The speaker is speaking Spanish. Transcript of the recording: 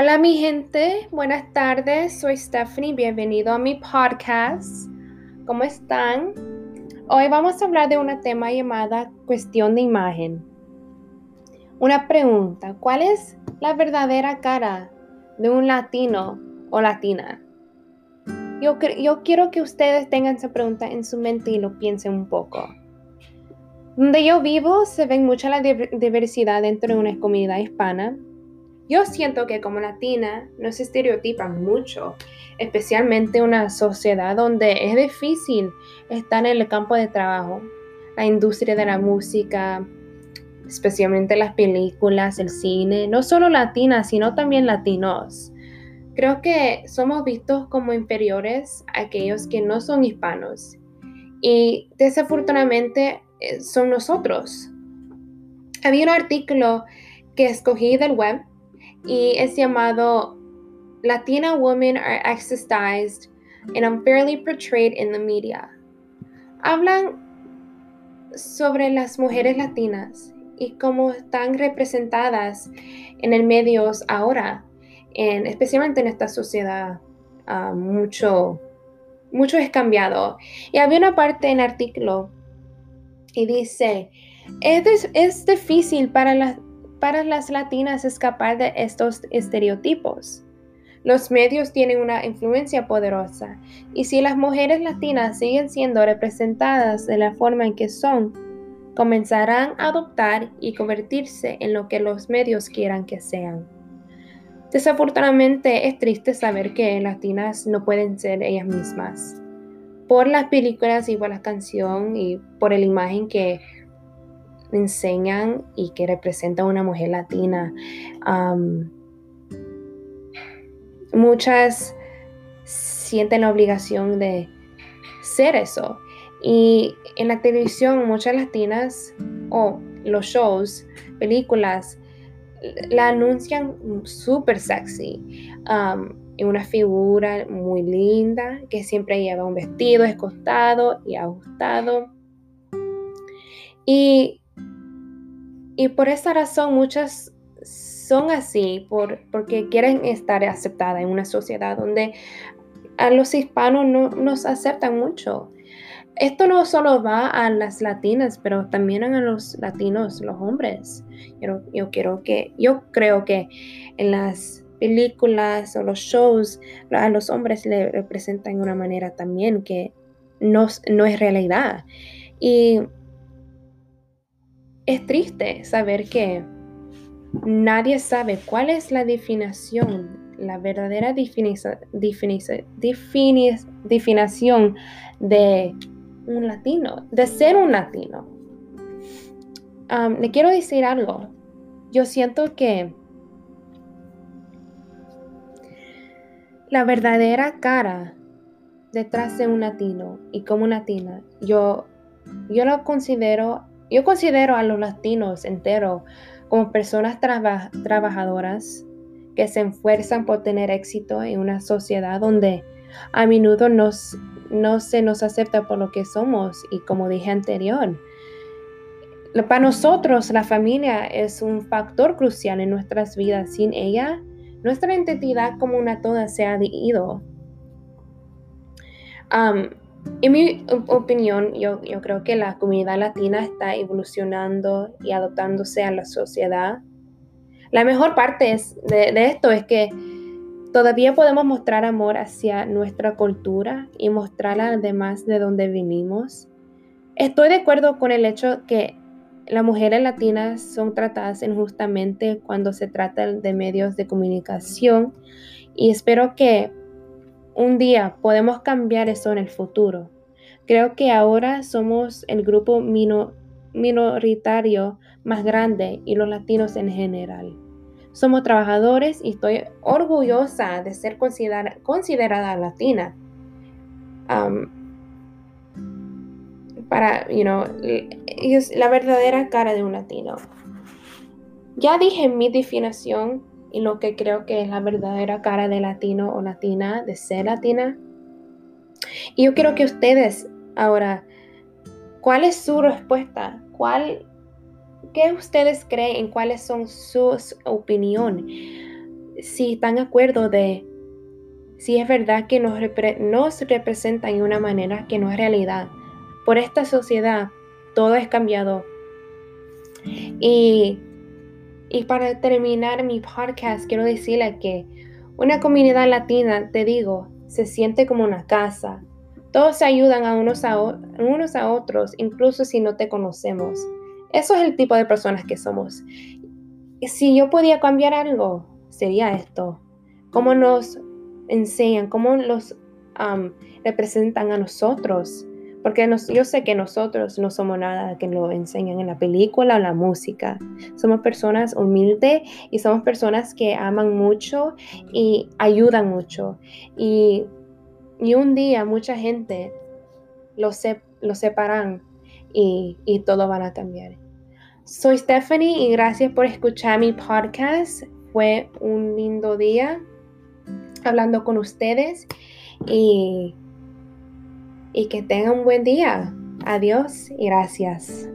Hola mi gente, buenas tardes, soy Stephanie, bienvenido a mi podcast. ¿Cómo están? Hoy vamos a hablar de un tema llamada cuestión de imagen. Una pregunta, ¿cuál es la verdadera cara de un latino o latina? Yo, yo quiero que ustedes tengan esa pregunta en su mente y lo piensen un poco. Donde yo vivo se ve mucha la diversidad dentro de una comunidad hispana yo siento que como latina nos estereotipan mucho, especialmente una sociedad donde es difícil estar en el campo de trabajo, la industria de la música, especialmente las películas, el cine, no solo latinas, sino también latinos. Creo que somos vistos como inferiores a aquellos que no son hispanos y desafortunadamente eh, son nosotros. Había un artículo que escogí del web y es llamado Latina Women Are Exercised and Unfairly Portrayed in the Media. Hablan sobre las mujeres latinas y cómo están representadas en el medios ahora, en, especialmente en esta sociedad. Uh, mucho, mucho es cambiado. Y había una parte en el artículo y dice, es, es difícil para las para las latinas escapar de estos estereotipos. Los medios tienen una influencia poderosa y si las mujeres latinas siguen siendo representadas de la forma en que son, comenzarán a adoptar y convertirse en lo que los medios quieran que sean. Desafortunadamente es triste saber que latinas no pueden ser ellas mismas. Por las películas y por la canción y por la imagen que enseñan y que representa a una mujer latina. muchas sienten la obligación de ser eso. Y en la televisión, muchas latinas o los shows, películas, la anuncian súper sexy. y una figura muy linda que siempre lleva un vestido escotado y ajustado. Y y por esa razón muchas son así, por, porque quieren estar aceptadas en una sociedad donde a los hispanos no nos aceptan mucho. Esto no solo va a las latinas, pero también a los latinos, los hombres. Yo, yo, quiero que, yo creo que en las películas o los shows a los hombres le representan de una manera también que no, no es realidad. Y es triste saber que nadie sabe cuál es la definición, la verdadera definición de un latino, de ser un latino. le quiero decir algo. Yo siento que la verdadera cara detrás de un latino y como latina, yo, yo lo considero yo considero a los latinos enteros como personas trabajadoras que se esfuerzan por tener éxito en una sociedad donde a menudo no se nos acepta por lo que somos y como dije anterior. Para nosotros la familia es un factor crucial en nuestras vidas. Sin ella, nuestra identidad como una toda se ha ido. En mi opinión, yo, creo que la comunidad latina está evolucionando y adaptándose a la sociedad. La mejor parte de, de esto es que todavía podemos mostrar amor hacia nuestra cultura y mostrar además de dónde vinimos. Estoy de acuerdo con el hecho que las mujeres latinas son tratadas injustamente cuando se trata de medios de comunicación y espero que un día podemos cambiar eso en el futuro. Creo que ahora somos el grupo minoritario más grande y los latinos en general. Somos trabajadores y estoy orgullosa de ser considerada latina. para, you know, es la verdadera cara de un latino. Ya dije mi definición y lo que creo que es la verdadera cara de latino o latina, de ser latina. Y yo quiero que ustedes ahora, ¿cuál es su respuesta? ¿Cuál, ¿Qué ustedes creen? ¿Cuáles son sus opiniones? si están de acuerdo de si es verdad que nos, nos representan de una manera que no es realidad. Por esta sociedad todo es cambiado. Y, y para terminar mi podcast, quiero decirle que una comunidad latina, te digo, se siente como una casa. Todos se ayudan a unos a, unos a otros, incluso si no te conocemos. Eso es el tipo de personas que somos. Si yo podía cambiar algo, sería esto. Cómo nos enseñan, cómo los representan a nosotros. Porque yo sé que nosotros no somos nada que lo enseñan en la película o la música. Somos personas humildes y somos personas que aman mucho y ayudan mucho. Y, un día mucha gente lo, lo separan y, y todo van a cambiar. Soy Stephanie y gracias por escuchar mi podcast. Fue un lindo día hablando con ustedes y, y que tengan un buen día. Adiós y gracias.